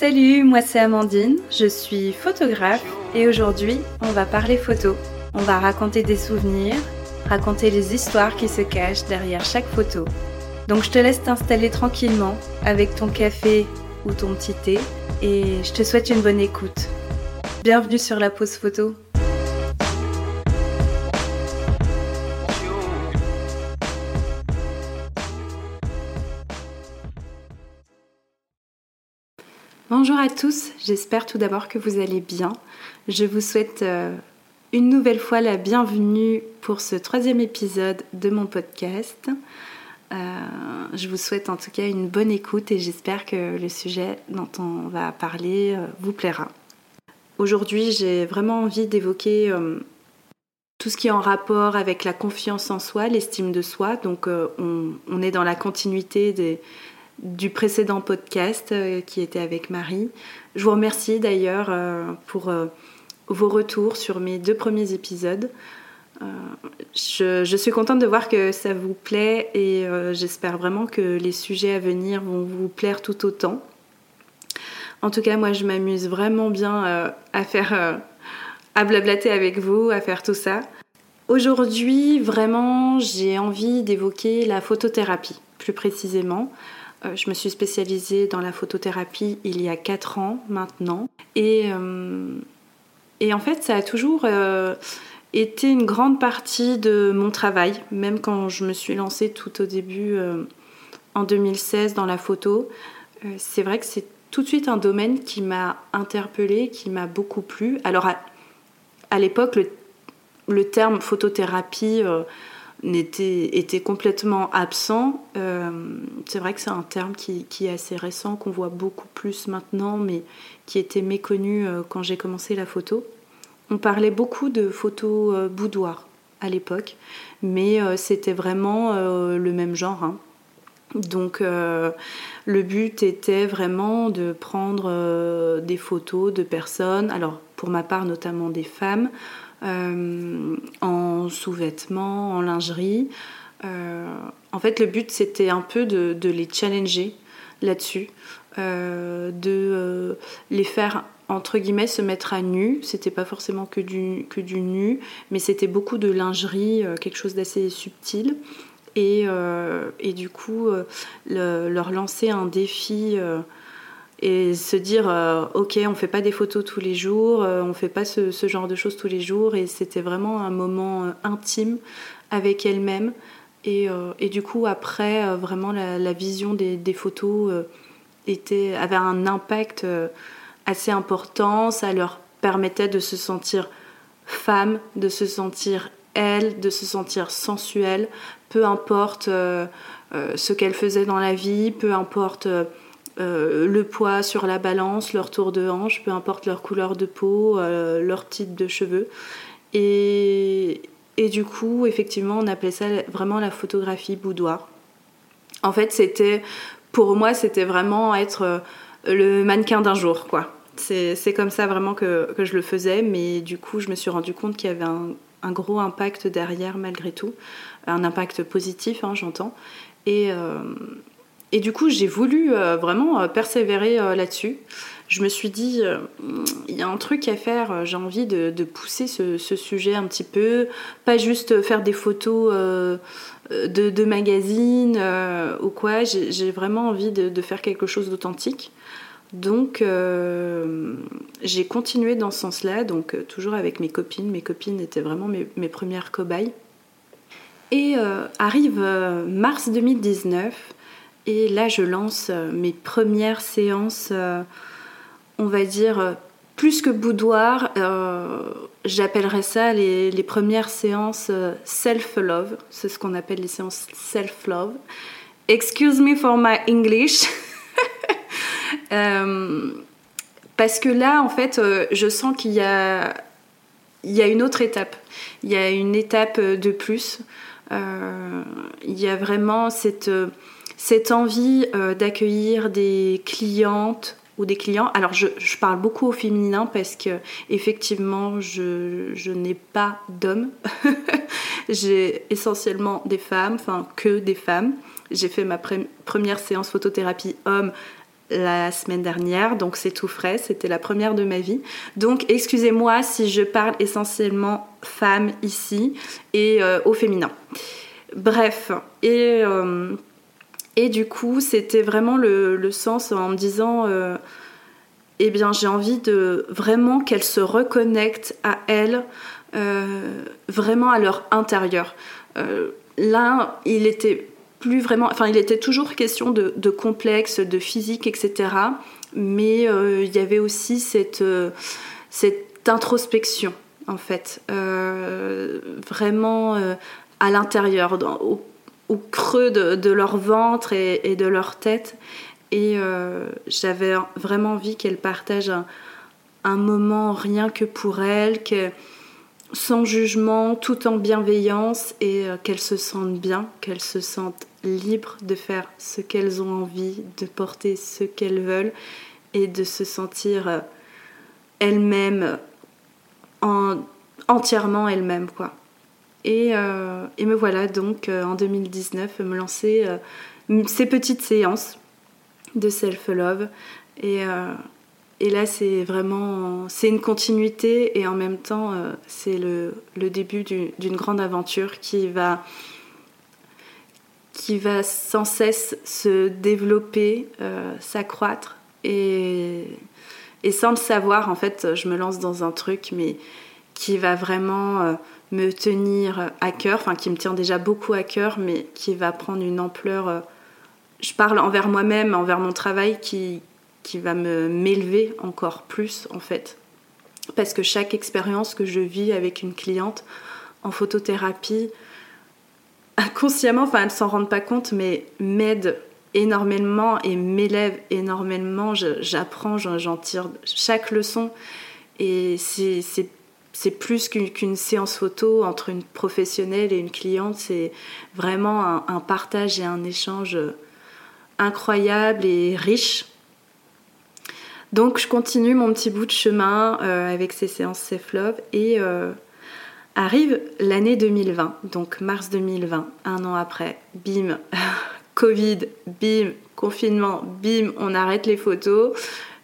Salut, moi c'est Amandine, je suis photographe et aujourd'hui on va parler photo. On va raconter des souvenirs, raconter les histoires qui se cachent derrière chaque photo. Donc je te laisse t'installer tranquillement avec ton café ou ton petit thé et je te souhaite une bonne écoute. Bienvenue sur la pause photo. Bonjour à tous, j'espère tout d'abord que vous allez bien. Je vous souhaite euh, une nouvelle fois la bienvenue pour ce troisième épisode de mon podcast. Euh, je vous souhaite en tout cas une bonne écoute et j'espère que le sujet dont on va parler euh, vous plaira. Aujourd'hui, j'ai vraiment envie d'évoquer tout ce qui est en rapport avec la confiance en soi, l'estime de soi. Donc, on, on, est dans la continuité des du précédent podcast euh, qui était avec Marie. Je vous remercie d'ailleurs euh, pour euh, vos retours sur mes deux premiers épisodes. Je, suis contente de voir que ça vous plaît et j'espère vraiment que les sujets à venir vont vous plaire tout autant. En tout cas, moi, je m'amuse vraiment bien à faire, à blablater avec vous, à faire tout ça. Aujourd'hui, vraiment, j'ai envie d'évoquer la photothérapie, plus précisément. Euh, je me suis spécialisée dans la photothérapie il y a 4 ans maintenant. Et, euh, et en fait, ça a toujours euh, été une grande partie de mon travail, même quand je me suis lancée tout au début en 2016 dans la photo. c'est vrai que c'est tout de suite un domaine qui m'a interpellée, qui m'a beaucoup plu. Alors à, l'époque, le, le, terme photothérapie était, complètement absent. Euh, c'est vrai que c'est un terme qui, est assez récent, qu'on voit beaucoup plus maintenant, mais qui était méconnu euh, quand j'ai commencé la photo. On parlait beaucoup de photos euh, boudoir à l'époque, mais c'était vraiment le même genre. Hein. Donc le but était vraiment de prendre des photos de personnes, alors pour ma part notamment des femmes, en sous-vêtements, en lingerie. Euh, en fait, le but, c'était un peu de, les challenger là-dessus, euh, de les faire entre guillemets se mettre à nu. C'était pas forcément que du, que du nu, mais c'était beaucoup de lingerie, quelque chose d'assez subtil. Et, et, du coup, leur lancer un défi et se dire euh, ok on fait pas des photos tous les jours euh, on fait pas ce, genre de choses tous les jours. Et c'était vraiment un moment euh, intime avec elle-même. Et, et, du coup après vraiment la, vision des, des photos était, avait un impact assez important. Ça leur permettait de se sentir femme de se sentir elle de se sentir sensuelle. Peu importe ce qu'elle faisait dans la vie peu importe euh, le poids sur la balance, leur tour de hanche, peu importe leur couleur de peau, euh, leur type de cheveux. Et, et, du coup, effectivement, on appelait ça vraiment la photographie boudoir. En fait, c'était, pour moi, c'était vraiment être euh, le mannequin d'un jour, quoi. C'est comme ça vraiment que, que, je le faisais, mais du coup, je me suis rendu compte qu'il y avait un, gros impact derrière, malgré tout. Un impact positif, hein, j'entends. Et, et du coup, j'ai voulu euh, vraiment euh, persévérer euh, là-dessus. Je me suis dit, il y a un truc à faire, j'ai envie de, pousser ce, sujet un petit peu, pas juste faire des photos de, magazines ou quoi, j'ai vraiment envie de, faire quelque chose d'authentique. Donc j'ai continué dans ce sens-là, donc toujours avec mes copines. Mes copines étaient vraiment mes, mes premières cobayes. Et arrive mars 2019, et là, je lance euh, mes premières séances, euh, on va dire, euh, plus que boudoir, j'appellerais ça les, premières séances self-love. C'est ce qu'on appelle les séances self-love. Excuse me for my English. parce que là, en fait, je sens qu'il y a, il y a une autre étape. Il y a une étape de plus. il y a vraiment cette cette envie euh, d'accueillir des clientes ou des clients. Alors je, parle beaucoup au féminin parce que effectivement je, n'ai pas d'hommes. J'ai essentiellement des femmes, enfin que des femmes. J'ai fait ma première séance photothérapie homme la semaine dernière, donc c'est tout frais, c'était la première de ma vie. Donc excusez-moi si je parle essentiellement femme ici et au féminin. Bref, et, et du coup c'était vraiment le, le, sens en me disant eh bien j'ai envie de vraiment qu'elles se reconnectent à elles, euh, vraiment à leur intérieur. Euh, là, il était plus vraiment, enfin il était toujours question de, de complexe, de physique, etc. Mais euh, il y avait aussi cette, cette introspection en fait, vraiment à l'intérieur, au, au, creux de, leur ventre et, et de leur tête. Et euh, j'avais vraiment envie qu'elle partage un, moment rien que pour elle, que, sans jugement, tout en bienveillance, et euh, qu'elles se sentent bien, qu'elles se sentent libres de faire ce qu'elles ont envie, de porter ce qu'elles veulent, et de se sentir euh, elles-mêmes, entièrement elles-mêmes. quoi. Et, et, me voilà donc en 2019 me lancer ces petites séances de self-love. Et, euh, et, là, c'est vraiment c'est une continuité et en même temps, euh, c'est le, début d'une grande aventure qui va, qui va sans cesse se développer, euh, s'accroître. Et, et sans le savoir, en fait, je me lance dans un truc, mais qui va vraiment me tenir à cœur, enfin qui me tient déjà beaucoup à cœur, mais qui va prendre une ampleur je parle envers moi-même, envers mon travail qui, qui va me m'élever encore plus en fait. Parce que chaque expérience que je vis avec une cliente en photothérapie, inconsciemment, enfin elles s'en rendent pas compte, mais m'aide énormément et m'élève énormément. J'apprends, j'en tire chaque leçon. Et c'est plus qu'une séance photo entre une professionnelle et une cliente. C'est vraiment un, partage et un échange incroyable et riche. Donc je continue mon petit bout de chemin euh, avec ces séances Safe Love et euh, arrive l'année 2020, donc mars 2020, un an après, bim, Covid, bim, confinement, bim, on arrête les photos.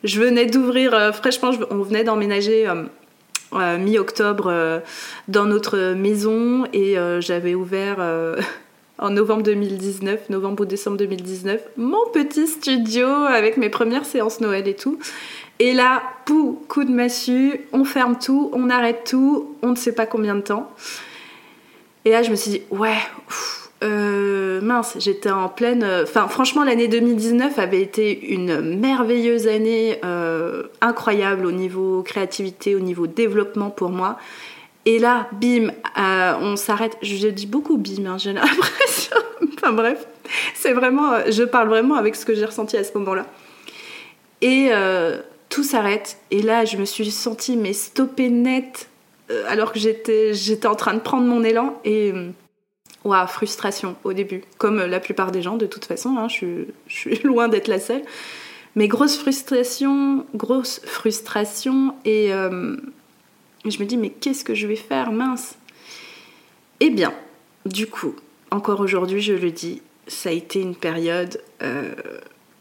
Je venais d'ouvrir, euh, fraîchement, on venait d'emménager mi-octobre dans notre maison et j'avais ouvert en novembre 2019, novembre ou décembre 2019, mon petit studio avec mes premières séances Noël et tout. Et là, pou, coup de massue, on ferme tout, on arrête tout, on ne sait pas combien de temps. Et là, je me suis dit, ouais, euh, mince, j'étais en pleine. Euh, enfin, franchement, l'année 2019 avait été une merveilleuse année, euh, incroyable au niveau créativité, au niveau développement pour moi. Et là, bim, on s'arrête. Je dis beaucoup bim, hein, j'ai l'impression. enfin bref, c'est vraiment, je parle vraiment avec ce que j'ai ressenti à ce moment-là. Et tout s'arrête. Et là, je me suis sentie mais stoppée net, alors que j'étais, j'étais en train de prendre mon élan et frustration au début, comme la plupart des gens de toute façon. Hein, je, suis loin d'être la seule. Mais grosse frustration, grosse frustration et et je me dis, mais qu'est-ce que je vais faire, mince Eh bien, du coup, encore aujourd'hui, je le dis, ça a été une période euh,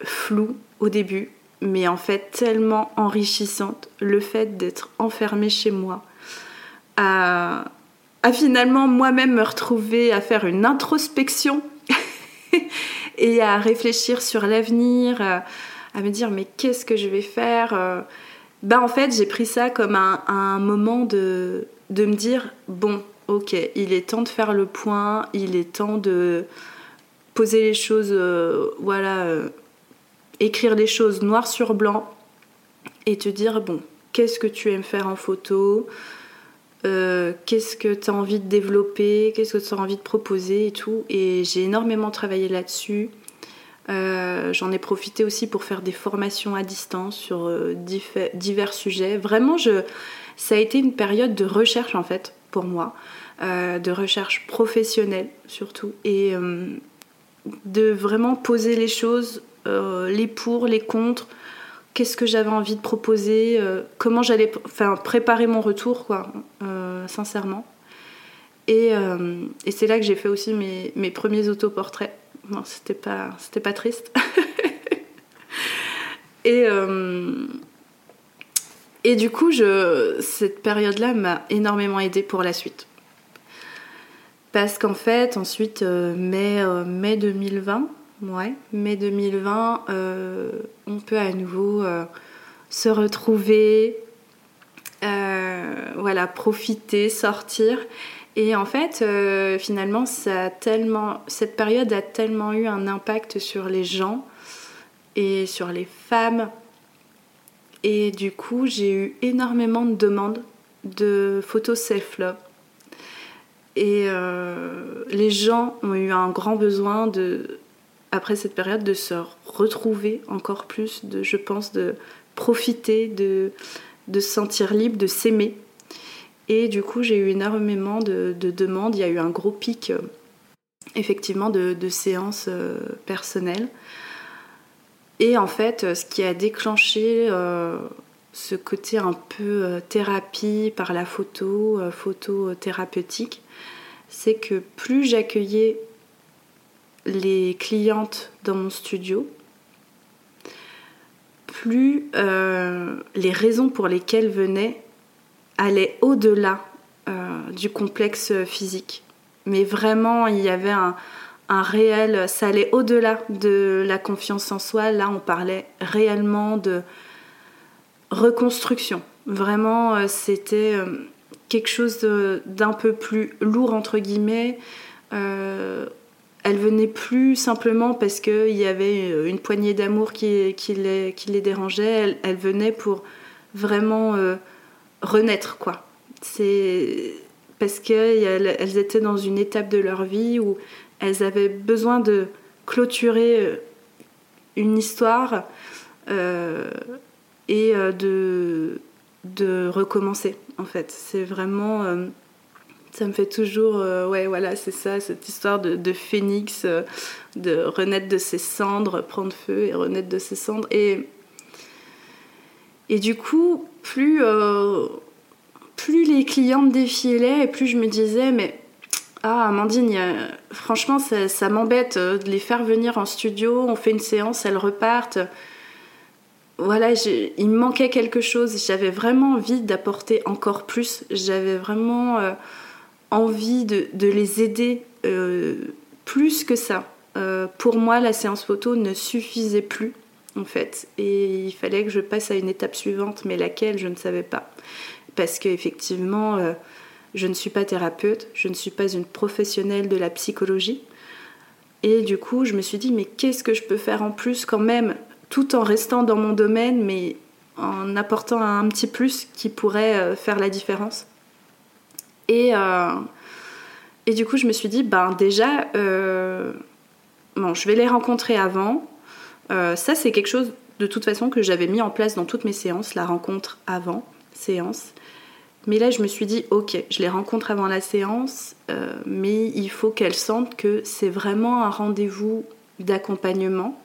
floue au début, mais en fait tellement enrichissante. Le fait d'être enfermée chez moi, à, finalement moi-même me retrouver à faire une introspection et à réfléchir sur l'avenir, à, me dire mais qu'est-ce que je vais faire euh, bah en fait j'ai pris ça comme un, moment de, de, me dire bon ok il est temps de faire le point, il est temps de poser les choses, euh, voilà, euh, écrire les choses noir sur blanc et te dire bon qu'est-ce que tu aimes faire en photo, euh, qu'est-ce que tu as envie de développer, qu'est-ce que tu as envie de proposer et tout. Et j'ai énormément travaillé là-dessus. Euh, j'en ai profité aussi pour faire des formations à distance sur euh, divers sujets. Vraiment, je, ça a été une période de recherche en fait pour moi, de recherche professionnelle surtout, et de vraiment poser les choses, les pour, les contre, qu'est-ce que j'avais envie de proposer, comment j'allais enfin, préparer mon retour, quoi, sincèrement. Et, et c'est là que j'ai fait aussi mes, mes premiers autoportraits c'était pas, c'était pas triste. Et, et du coup, je, cette période-là m'a énormément aidée pour la suite. Parce qu'en fait, ensuite, mai, mai 2020, ouais, mai 2020, on peut à nouveau se retrouver, voilà, profiter, sortir. Et en fait, euh, finalement, cette période a tellement eu un impact sur les gens et sur les femmes. Et du coup, j'ai eu énormément de demandes de photos self-love. Et euh, les gens ont eu un grand besoin de, après cette période, de se retrouver encore plus, de, je pense, de profiter, de, de se sentir libre, de s'aimer. Et du coup, j'ai eu énormément de, demandes. Il y a eu un gros pic, euh, effectivement, de, séances euh, personnelles. Et en fait, euh, ce qui a déclenché ce côté un peu thérapie par la photo, photo thérapeutique, c'est que plus j'accueillais les clientes dans mon studio, plus les raisons pour lesquelles venaient allait au-delà euh, du complexe physique. Mais vraiment, il y avait un, réel, ça allait au-delà de la confiance en soi. Là, on parlait réellement de reconstruction. Vraiment, euh, c'était euh, quelque chose d'un peu plus lourd, entre guillemets. Elle venait plus simplement parce qu'il y avait une poignée d'amour qui, les, dérangeait. Elle, venait pour vraiment renaître, quoi. C'est parce qu'elles elles étaient dans une étape de leur vie où elles avaient besoin de clôturer euh, une histoire euh, et euh, de, de recommencer, en fait. C'est vraiment... ça me fait toujours... ouais, voilà, c'est ça, cette histoire de, phénix, de renaître de ses cendres, prendre feu et renaître de ses cendres. Et du coup, plus, euh, plus les clientes défilaient et plus je me disais, mais ah Amandine, franchement, ça, m'embête euh, de les faire venir en studio, on fait une séance, elles repartent. Voilà, il me manquait quelque chose. J'avais vraiment envie d'apporter encore plus. J'avais vraiment euh, envie de, les aider plus que ça. pour moi, la séance photo ne suffisait plus en fait. Et il fallait que je passe à une étape suivante, mais laquelle, je ne savais pas. Parce qu'effectivement, euh, je ne suis pas thérapeute, je ne suis pas une professionnelle de la psychologie. Et du coup, je me suis dit, mais qu'est-ce que je peux faire en plus quand même, tout en restant dans mon domaine, mais en apportant un petit plus qui pourrait euh, faire la différence? Et, euh, et du coup, je me suis dit, ben déjà, bon, je vais les rencontrer avant, euh, ça, c'est quelque chose de toute façon que j'avais mis en place dans toutes mes séances, la rencontre avant séance. Mais là, je me suis dit, ok, je les rencontre avant la séance, euh, mais il faut qu'elles sentent que c'est vraiment un rendez-vous d'accompagnement,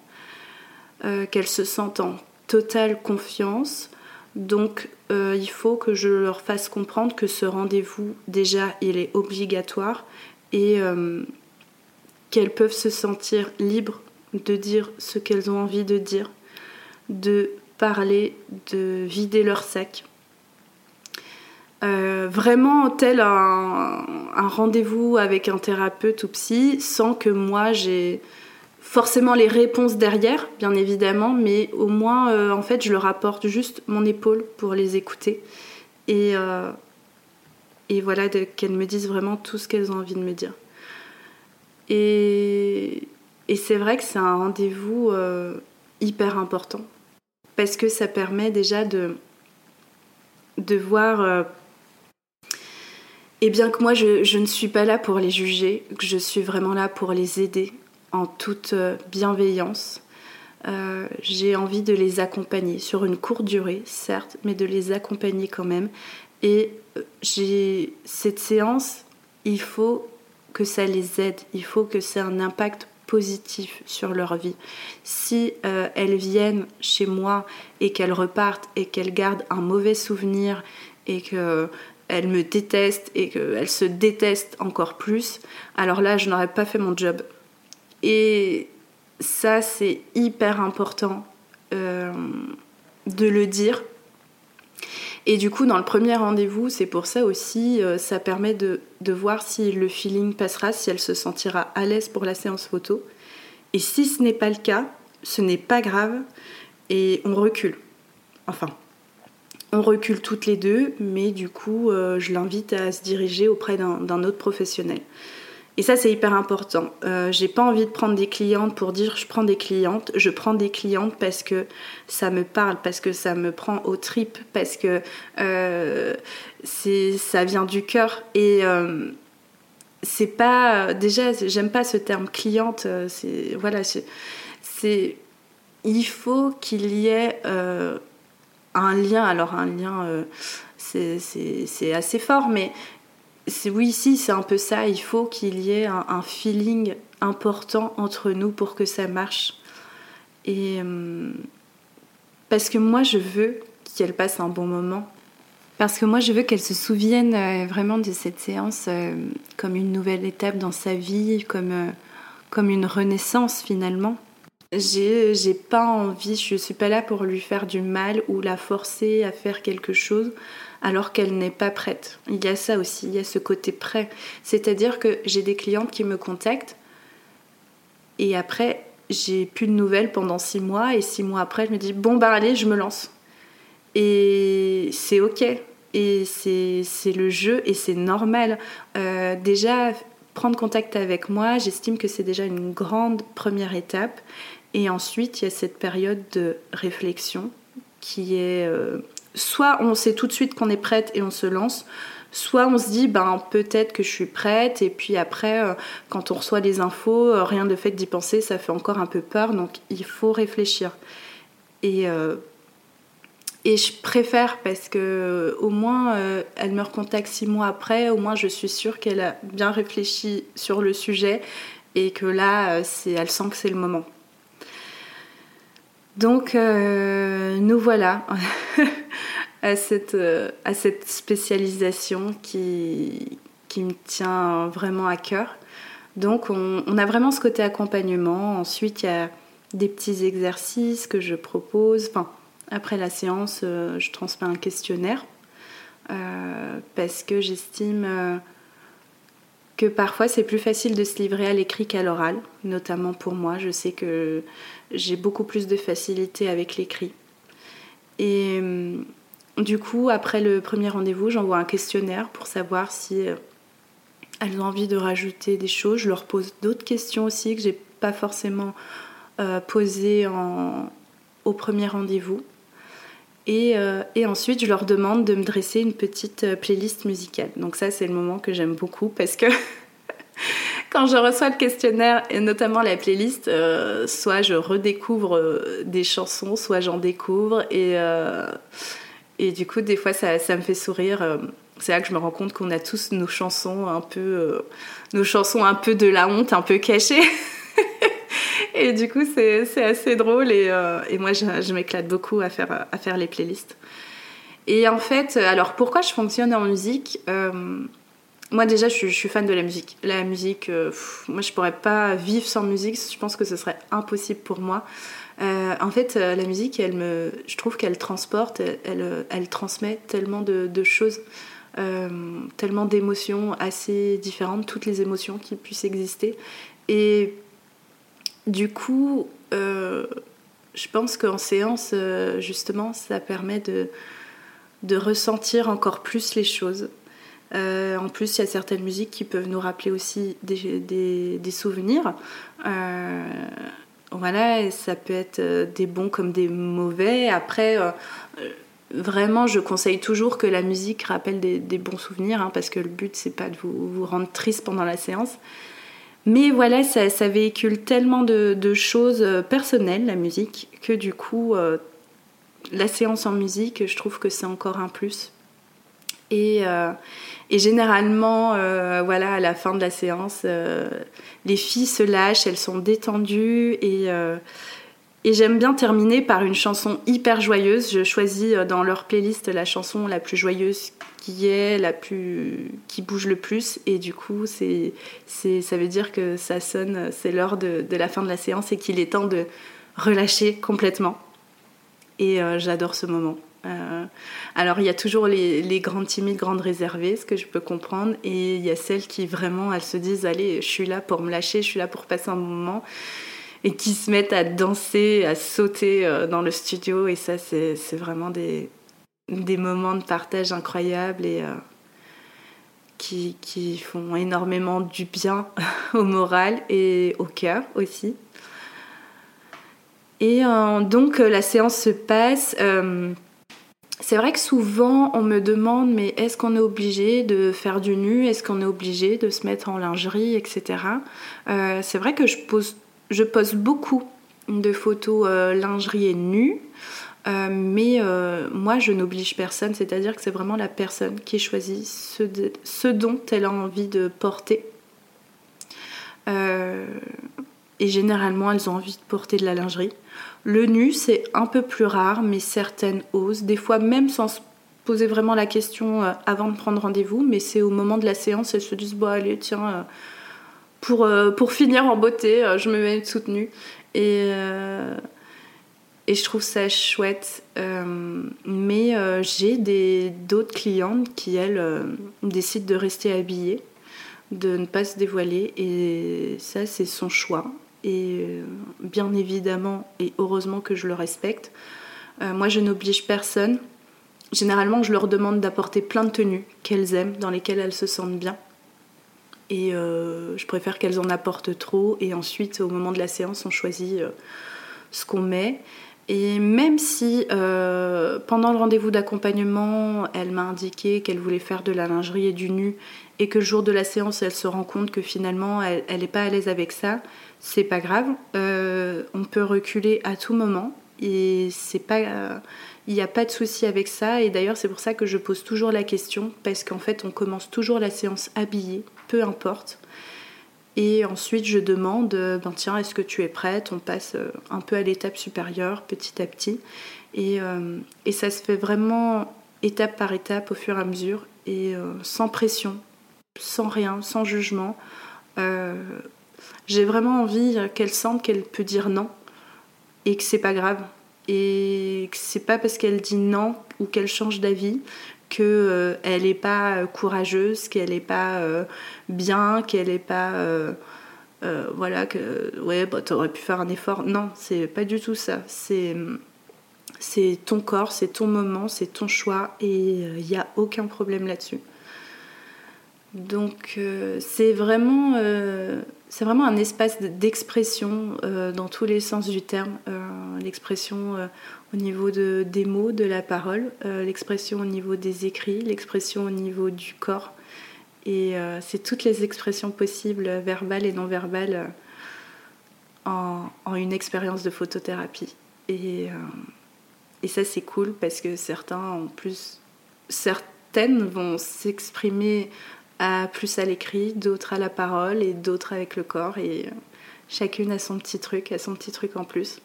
euh, qu'elles se sentent en totale confiance. Donc, il faut que je leur fasse comprendre que ce rendez-vous, déjà, il est obligatoire et qu'elles peuvent se sentir libres de dire ce qu'elles ont envie de dire, de parler, de vider leur sac. Euh, vraiment tel un, rendez-vous avec un thérapeute ou psy, sans que moi j'ai forcément les réponses derrière, bien évidemment, mais au moins euh, en fait je leur apporte juste mon épaule pour les écouter et, euh, et voilà qu'elles me disent vraiment tout ce qu'elles ont envie de me dire. Et et c'est vrai que c'est un rendez-vous euh, hyper important parce que ça permet déjà de, de voir. Et bien que moi, je, ne suis pas là pour les juger, que je suis vraiment là pour les aider en toute euh, bienveillance. j'ai envie de les accompagner sur une courte durée, certes, mais de les accompagner quand même. Et j'ai cette séance, il faut que ça les aide, il faut que c'est un impact positif sur leur vie. Si euh, elles viennent chez moi et qu'elles repartent et qu'elles gardent un mauvais souvenir et qu'elles me détestent et qu'elles se détestent encore plus, alors là, je n'aurais pas fait mon job. Et ça, c'est hyper important. Euh, de le dire. Et du coup, dans le premier rendez-vous, c'est pour ça aussi, ça permet de, de, voir si le feeling passera, si elle se sentira à l'aise pour la séance photo. Et si ce n'est pas le cas, ce n'est pas grave et on recule. Enfin, on recule toutes les deux, mais du coup, euh, je l'invite à se diriger auprès d'un autre professionnel. Et ça, c'est hyper important. Euh, j'ai pas envie de prendre des clientes pour dire je prends des clientes. Je prends des clientes parce que ça me parle, parce que ça me prend aux tripes, parce que euh, ça vient du cœur. Et euh, c'est pas. Déjà, j'aime pas ce terme cliente. Voilà, c'est. Il faut qu'il y ait un lien, alors un lien, c'est assez fort, mais oui, si, c'est un peu ça. Il faut qu'il y ait un, feeling important entre nous pour que ça marche. Et euh, parce que moi, je veux qu'elle passe un bon moment. Parce que moi, je veux qu'elle se souvienne euh, vraiment de cette séance comme une nouvelle étape dans sa vie, comme, comme une renaissance finalement. J'ai pas envie, je suis pas là pour lui faire du mal ou la forcer à faire quelque chose alors qu'elle n'est pas prête. Il y a ça aussi, il y a ce côté prêt. C'est-à-dire que j'ai des clientes qui me contactent et après j'ai plus de nouvelles pendant six mois et six mois après je me dis bon bah allez je me lance. Et c'est ok et c'est, le jeu et c'est normal. Euh, déjà prendre contact avec moi, j'estime que c'est déjà une grande première étape. Et ensuite, il y a cette période de réflexion qui est euh, soit on sait tout de suite qu'on est prête et on se lance, soit on se dit ben peut-être que je suis prête et puis après euh, quand on reçoit les infos, euh, rien de fait d'y penser, ça fait encore un peu peur donc il faut réfléchir. Et et je préfère parce que au moins elle me recontacte six mois après, au moins je suis sûre qu'elle a bien réfléchi sur le sujet et que là c'est elle sent que c'est le moment. Donc euh, nous voilà à, cette, euh, à cette spécialisation qui, qui me tient vraiment à cœur. Donc on, a vraiment ce côté accompagnement. Ensuite, il y a des petits exercices que je propose. Enfin, après la séance, euh, je transmets un questionnaire parce que j'estime parfois c'est plus facile de se livrer à l'écrit qu'à l'oral, notamment pour moi. Je sais que j'ai beaucoup plus de facilité avec l'écrit. Et euh, du coup, après le premier rendez-vous, j'envoie un questionnaire pour savoir si euh, elles ont envie de rajouter des choses. Je leur pose d'autres questions aussi que j'ai pas forcément euh, posées au premier rendez-vous. Et, et, ensuite, je leur demande de me dresser une petite playlist musicale. Donc ça, c'est le moment que j'aime beaucoup parce que quand je reçois le questionnaire et notamment la playlist, euh, soit je redécouvre euh, des chansons, soit j'en découvre et, euh, et du coup des fois ça, ça me fait sourire. C'est là que je me rends compte qu'on a tous nos chansons un peu, nos chansons un peu de la honte, un peu cachées. et du coup c'est assez drôle et, et moi je, m'éclate beaucoup à faire, à faire les playlists. Et en fait, alors pourquoi je fonctionne en musique moi déjà, je suis, fan de la musique. La musique, euh, moi je pourrais pas vivre sans musique. Je pense que ce serait impossible pour moi. Euh, en fait, euh, la musique, elle me, je trouve qu'elle transporte, elle, elle, transmet tellement de, choses, tellement d'émotions assez différentes, toutes les émotions qui puissent exister. Et du coup, je pense qu'en séance, justement, ça permet de, de ressentir encore plus les choses. Euh, en plus, il y a certaines musiques qui peuvent nous rappeler aussi des, souvenirs. Euh, voilà, ça peut être euh, des bons comme des mauvais. Après, vraiment, je conseille toujours que la musique rappelle des, bons souvenirs, hein, parce que le but, c'est pas de vous, rendre triste pendant la séance. Mais voilà, ça, véhicule tellement de, choses personnelles, la musique, que du coup, la séance en musique, je trouve que c'est encore un plus. Et, et généralement, euh, voilà, à la fin de la séance, euh, les filles se lâchent, elles sont détendues et, euh, et j'aime bien terminer par une chanson hyper joyeuse. Je choisis dans leur playlist la chanson la plus joyeuse qui est, la plus qui bouge le plus et du coup, c'est, c'est, ça veut dire que ça sonne, c'est l'heure de, de la fin de la séance et qu'il est temps de relâcher complètement. Et j'adore ce moment. alors il y a toujours les, les, grandes timides, grandes réservées, ce que je peux comprendre, et il y a celles qui vraiment, elles se disent, allez, je suis là pour me lâcher, je suis là pour passer un moment, et qui se mettent à danser, à sauter dans le studio, et ça c'est vraiment des, moments de partage incroyables et qui, qui, font énormément du bien au moral et au cœur aussi. Et euh, donc euh, la séance se passe. Euh, c'est vrai que souvent on me demande mais est-ce qu'on est obligé de faire du nu? Est-ce qu'on est obligé de se mettre en lingerie, etc. c'est vrai que je pose, je pose beaucoup de photos lingerie et nu. Euh, mais euh, moi, je n'oblige personne, c'est-à-dire que c'est vraiment la personne qui choisit ce, dont elle a envie de porter. Euh, et généralement, elles ont envie de porter de la lingerie. Le nu, c'est un peu plus rare, mais certaines osent, des fois même sans se poser vraiment la question avant de prendre rendez-vous, mais c'est au moment de la séance, elles se disent, bon allez, tiens, pour, pour finir en beauté, je me mets soutenue. Et et je trouve ça chouette. Euh, mais euh, j'ai d'autres clientes qui, elles, euh, décident de rester habillées, de ne pas se dévoiler. Et ça, c'est son choix. Et bien évidemment, et heureusement que je le respecte. moi, je n'oblige personne. Généralement, je leur demande d'apporter plein de tenues qu'elles aiment, dans lesquelles elles se sentent bien. Et je préfère qu'elles en apportent trop. Et ensuite, au moment de la séance, on choisit ce qu'on met. Et même si euh, pendant le rendez-vous d'accompagnement, elle m'a indiqué qu'elle voulait faire de la lingerie et du nu, et que le jour de la séance, elle se rend compte que finalement, elle n'est pas à l'aise avec ça, c'est pas grave. Euh, on peut reculer à tout moment, et c'est pas. Il n'y a pas de souci avec ça, et d'ailleurs, c'est pour ça que je pose toujours la question, parce qu'en fait, on commence toujours la séance habillée, peu importe. Et ensuite, je demande, euh, ben tiens, est-ce que tu es prête? On passe euh, un peu à l'étape supérieure, petit à petit. Et, euh, et, ça se fait vraiment étape par étape, au fur et à mesure, et sans pression, sans rien, sans jugement. J'ai vraiment envie qu'elle sente qu'elle peut dire non, et que c'est pas grave. Et que c'est pas parce qu'elle dit non ou qu'elle change d'avis qu'elle euh, n'est pas euh, courageuse, qu'elle n'est pas euh, bien, qu'elle n'est pas voilà que ouais bah t'aurais pu faire un effort. Non, c'est pas du tout ça. C'est c'est ton corps, c'est ton moment, c'est ton choix et il n'y a aucun problème là-dessus. Donc c'est vraiment c'est vraiment un espace d'expression dans tous les sens du terme, l'expression au niveau de, des mots, de la parole, euh, l'expression au niveau des écrits, l'expression au niveau du corps. Et euh, c'est toutes les expressions possibles, verbales et non verbales, euh, en, une expérience de photothérapie. Et ça, c'est cool parce que certains, en plus, certaines vont s'exprimer à, plus à l'écrit, d'autres à la parole et d'autres avec le corps. Et chacune a son petit truc, a son petit truc en plus.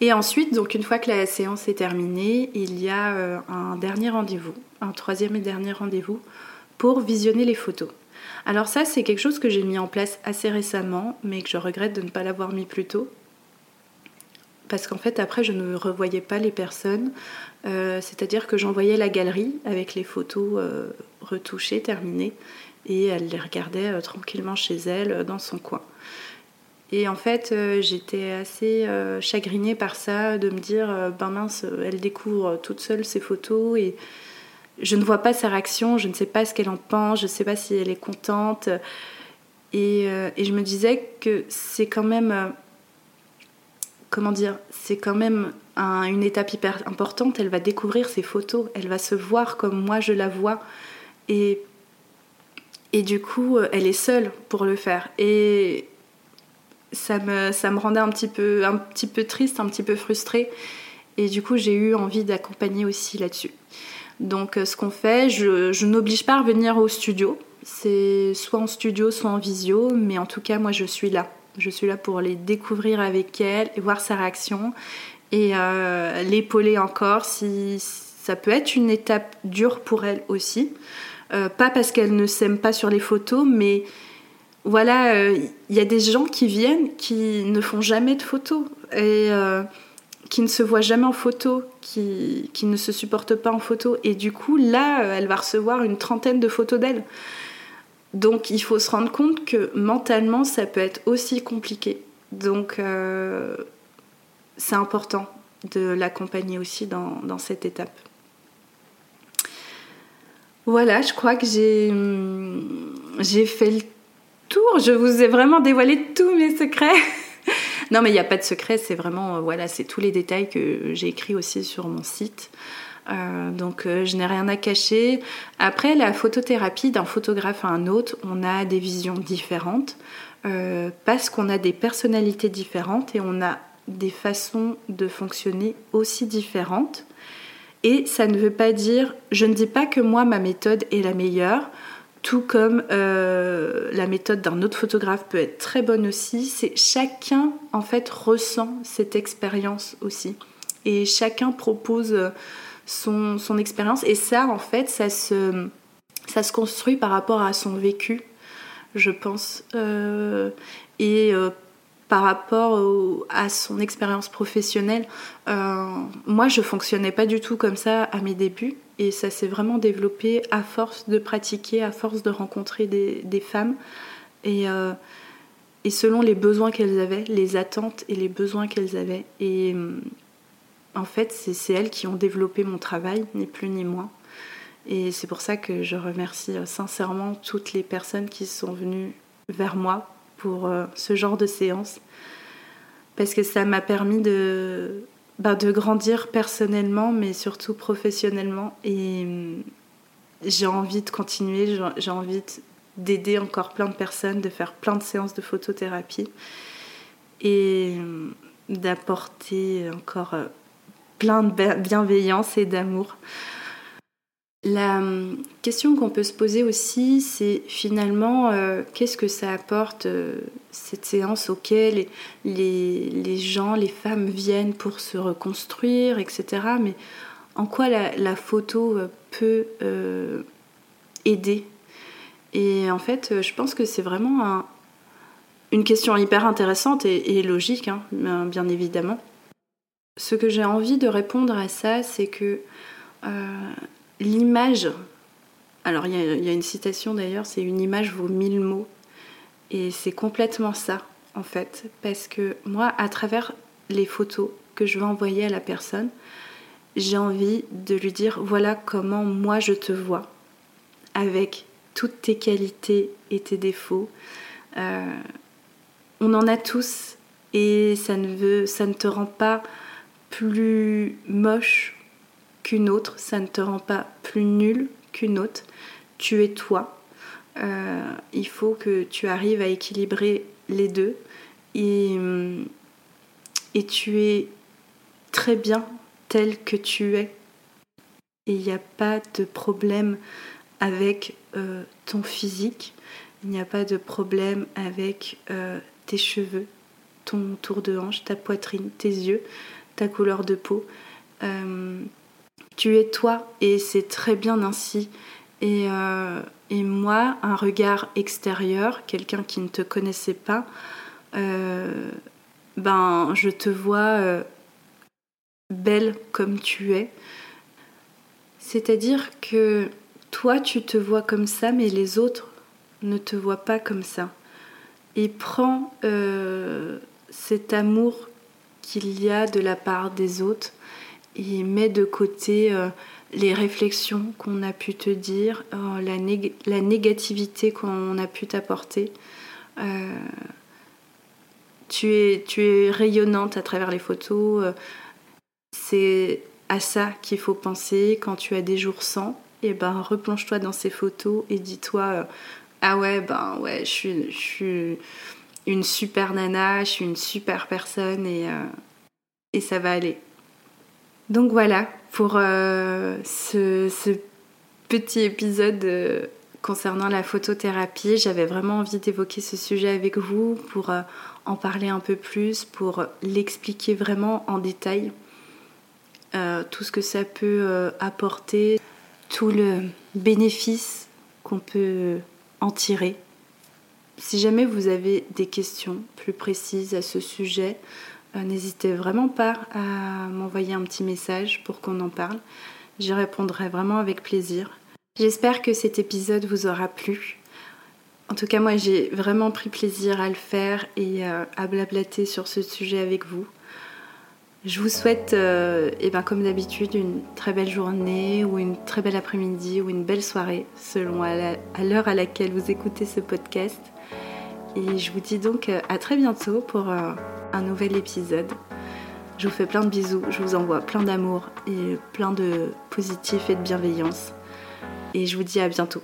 Et ensuite, donc une fois que la séance est terminée, il y a euh, un dernier rendez-vous, un troisième et dernier rendez-vous pour visionner les photos. Alors ça, c'est quelque chose que j'ai mis en place assez récemment, mais que je regrette de ne pas l'avoir mis plus tôt. Parce qu'en fait, après, je ne revoyais pas les personnes. Euh, c'est-à-dire que j'envoyais la galerie avec les photos euh, retouchées, terminées, et elle les regardait tranquillement chez elle, dans son coin. Et en fait, euh, j'étais assez euh, chagrinée par ça, de me dire, euh, ben mince, elle découvre toute seule ses photos et je ne vois pas sa réaction, je ne sais pas ce qu'elle en pense, je ne sais pas si elle est contente. Et je me disais que c'est quand même, comment dire, c'est quand même une étape hyper importante. Elle va découvrir ses photos, elle va se voir comme moi je la vois. Et, et du coup, elle est seule pour le faire. Et ça me, ça rendait un petit, peu, un petit peu triste, un petit peu frustrée. Et du coup, j'ai eu envie d'accompagner aussi là-dessus. Donc, euh, ce qu'on fait, je, je n'oblige pas à revenir au studio. C'est soit en studio, soit en visio. Mais en tout cas, moi, je suis là. Je suis là pour les découvrir avec elle et voir sa réaction. Et euh, l'épauler encore si ça peut être une étape dure pour elle aussi. Euh, pas parce qu'elle ne s'aime pas sur les photos, mais voilà, il euh, y a des gens qui viennent qui ne font jamais de photos. Et qui ne se voit jamais en photo, qui, ne se supporte pas en photo. Et du coup, là, elle va recevoir une trentaine de photos d'elle. Donc il faut se rendre compte que mentalement, ça peut être aussi compliqué. Donc euh, c'est important de l'accompagner aussi dans, cette étape. Voilà, je crois que j'ai, j'ai fait le tour. Je vous ai vraiment dévoilé tous mes secrets. non, mais il n'y a pas de secret, c'est vraiment, euh, voilà, c'est tous les détails que j'ai écrits aussi sur mon site. Euh, donc euh, je n'ai rien à cacher. Après, la photothérapie d'un photographe à un autre, on a des visions différentes parce qu'on a des personnalités différentes et on a des façons de fonctionner aussi différentes. Et ça ne veut pas dire, je ne dis pas que moi, ma méthode est la meilleure tout comme euh, la méthode d'un autre photographe peut être très bonne aussi. C'est chacun en fait ressent cette expérience aussi, et chacun propose euh, son, son expérience. Et ça, en fait, ça se, ça se construit par rapport à son vécu, je pense, euh, et par rapport à son expérience professionnelle. moi, je fonctionnais pas du tout comme ça à mes débuts. Et ça s'est vraiment développé à force de pratiquer, à force de rencontrer des, femmes. Et, euh, et, selon les besoins qu'elles avaient, les attentes et les besoins qu'elles avaient. Et euh, en fait, c'est elles qui ont développé mon travail, ni plus ni moins. Et c'est pour ça que je remercie euh, sincèrement toutes les personnes qui sont venues vers moi pour ce genre de séance. Parce que ça m'a permis de, de grandir personnellement, mais surtout professionnellement. Et hum, j'ai envie de continuer, j'ai envie d'aider encore plein de personnes, de faire plein de séances de photothérapie et hum, d'apporter encore euh, plein de bienveillance et d'amour. La hum, question qu'on peut se poser aussi, c'est finalement euh, qu'est-ce que ça apporte euh, cette séance auquel les, gens, les femmes viennent pour se reconstruire, etc. Mais en quoi la, photo euh, peut aider? Et en fait, je pense que c'est vraiment une question hyper intéressante et, logique, hein, bien évidemment. Ce que j'ai envie de répondre à ça, c'est que l'image, alors il y, a une citation d'ailleurs, c'est une image vaut mille mots. Et c'est complètement ça, en fait. Parce que moi, à travers les photos que je vais envoyer à la personne, j'ai envie de lui dire voilà comment moi je te vois, avec toutes tes qualités et tes défauts. Euh, on en a tous et ça ne, veut, ça ne te rend pas plus moche qu'une autre, ça ne te rend pas plus nul qu'une autre. Tu es toi. Euh, il faut que tu arrives à équilibrer les deux et, et tu es très bien tel que tu es. Et il n'y a pas de problème avec euh, ton physique, il n'y a pas de problème avec euh, tes cheveux, ton tour de hanche, ta poitrine, tes yeux, ta couleur de peau tu es toi et c'est très bien ainsi. Et, euh, et, moi, un regard extérieur, quelqu'un qui ne te connaissait pas, euh, ben je te vois euh, belle comme tu es. C'est-à-dire que toi, tu te vois comme ça, mais les autres ne te voient pas comme ça. Et prends cet amour qu'il y a de la part des autres et mets de côté euh, les réflexions qu'on a pu te dire, euh, la, négativité qu'on a pu t'apporter. Euh, tu, es, rayonnante à travers les photos. c'est à ça qu'il faut penser quand tu as des jours sans. Et eh ben replonge-toi dans ces photos et dis-toi ah ouais ben ouais je suis une super nana, je suis une super personne et, et ça va aller. Donc voilà pour euh, ce, petit épisode euh, concernant la photothérapie. J'avais vraiment envie d'évoquer ce sujet avec vous pour euh, en parler un peu plus, pour l'expliquer vraiment en détail. tout ce que ça peut apporter, tout le bénéfice qu'on peut en tirer. Si jamais vous avez des questions plus précises à ce sujet, n'hésitez vraiment pas à m'envoyer un petit message pour qu'on en parle. J'y répondrai vraiment avec plaisir. J'espère que cet épisode vous aura plu. En tout cas, moi, j'ai vraiment pris plaisir à le faire et à blablater sur ce sujet avec vous. Je vous souhaite, euh, eh ben, comme d'habitude, une très belle journée ou une très belle après-midi ou une belle soirée, selon à l'heure à, laquelle vous écoutez ce podcast. Et je vous dis donc euh, à très bientôt pour euh, un nouvel épisode. Je vous fais plein de bisous, je vous envoie plein d'amour et plein de positif et de bienveillance. Et je vous dis à bientôt.